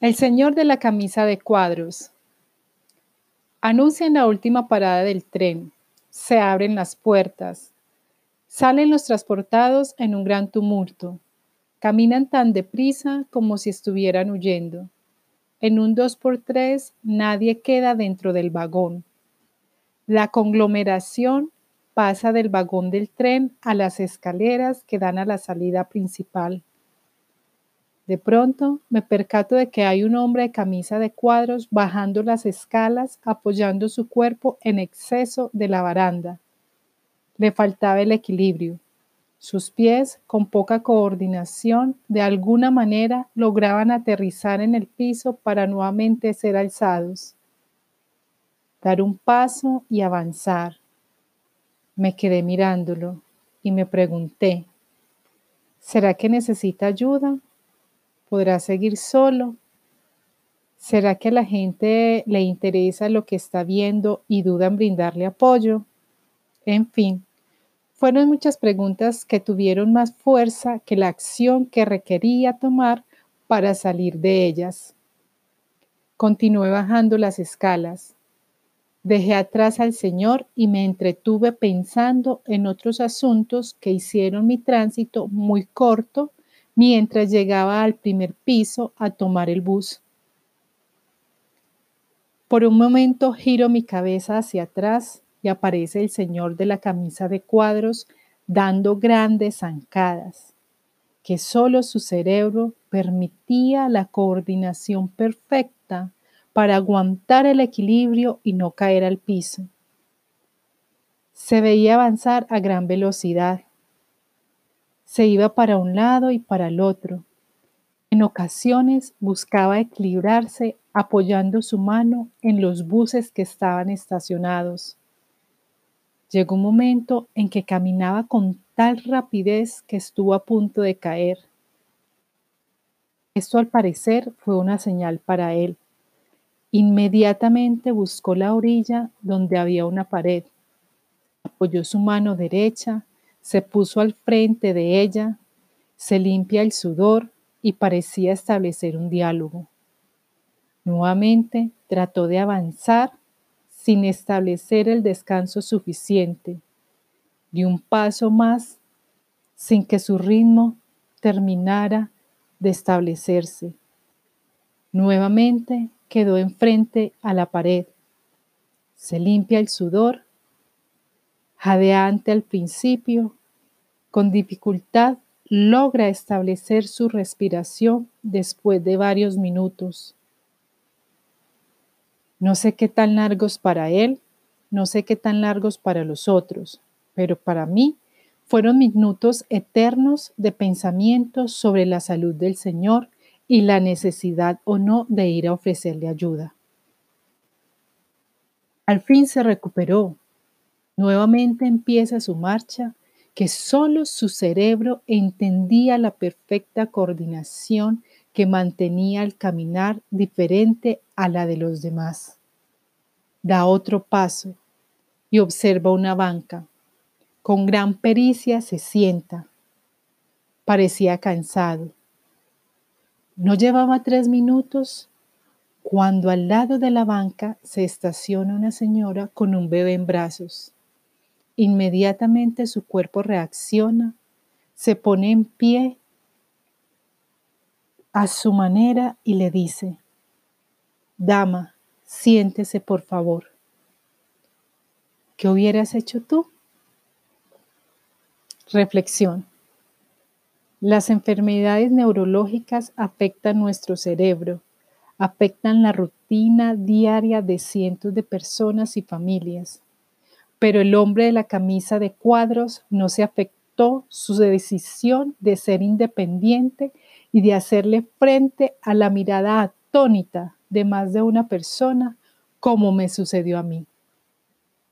El señor de la camisa de cuadros. Anuncia en la última parada del tren. Se abren las puertas. Salen los transportados en un gran tumulto. Caminan tan deprisa como si estuvieran huyendo. En un 2x3 nadie queda dentro del vagón. La conglomeración pasa del vagón del tren a las escaleras que dan a la salida principal. De pronto me percato de que hay un hombre de camisa de cuadros bajando las escalas apoyando su cuerpo en exceso de la baranda. Le faltaba el equilibrio. Sus pies, con poca coordinación, de alguna manera lograban aterrizar en el piso para nuevamente ser alzados. Dar un paso y avanzar. Me quedé mirándolo y me pregunté, ¿será que necesita ayuda? ¿Podrá seguir solo? ¿Será que a la gente le interesa lo que está viendo y duda en brindarle apoyo? En fin, fueron muchas preguntas que tuvieron más fuerza que la acción que requería tomar para salir de ellas. Continué bajando las escalas. Dejé atrás al Señor y me entretuve pensando en otros asuntos que hicieron mi tránsito muy corto mientras llegaba al primer piso a tomar el bus. Por un momento giro mi cabeza hacia atrás y aparece el señor de la camisa de cuadros dando grandes zancadas, que solo su cerebro permitía la coordinación perfecta para aguantar el equilibrio y no caer al piso. Se veía avanzar a gran velocidad, se iba para un lado y para el otro. En ocasiones buscaba equilibrarse apoyando su mano en los buses que estaban estacionados. Llegó un momento en que caminaba con tal rapidez que estuvo a punto de caer. Esto al parecer fue una señal para él. Inmediatamente buscó la orilla donde había una pared. Apoyó su mano derecha se puso al frente de ella, se limpia el sudor y parecía establecer un diálogo. Nuevamente trató de avanzar sin establecer el descanso suficiente. Dio un paso más sin que su ritmo terminara de establecerse. Nuevamente quedó enfrente a la pared. Se limpia el sudor jadeante al principio, con dificultad logra establecer su respiración después de varios minutos. No sé qué tan largos para él, no sé qué tan largos para los otros, pero para mí fueron minutos eternos de pensamiento sobre la salud del Señor y la necesidad o no de ir a ofrecerle ayuda. Al fin se recuperó, Nuevamente empieza su marcha que solo su cerebro entendía la perfecta coordinación que mantenía el caminar diferente a la de los demás. Da otro paso y observa una banca. Con gran pericia se sienta. Parecía cansado. No llevaba tres minutos cuando al lado de la banca se estaciona una señora con un bebé en brazos. Inmediatamente su cuerpo reacciona, se pone en pie a su manera y le dice, Dama, siéntese por favor. ¿Qué hubieras hecho tú? Reflexión. Las enfermedades neurológicas afectan nuestro cerebro, afectan la rutina diaria de cientos de personas y familias pero el hombre de la camisa de cuadros no se afectó su decisión de ser independiente y de hacerle frente a la mirada atónita de más de una persona, como me sucedió a mí.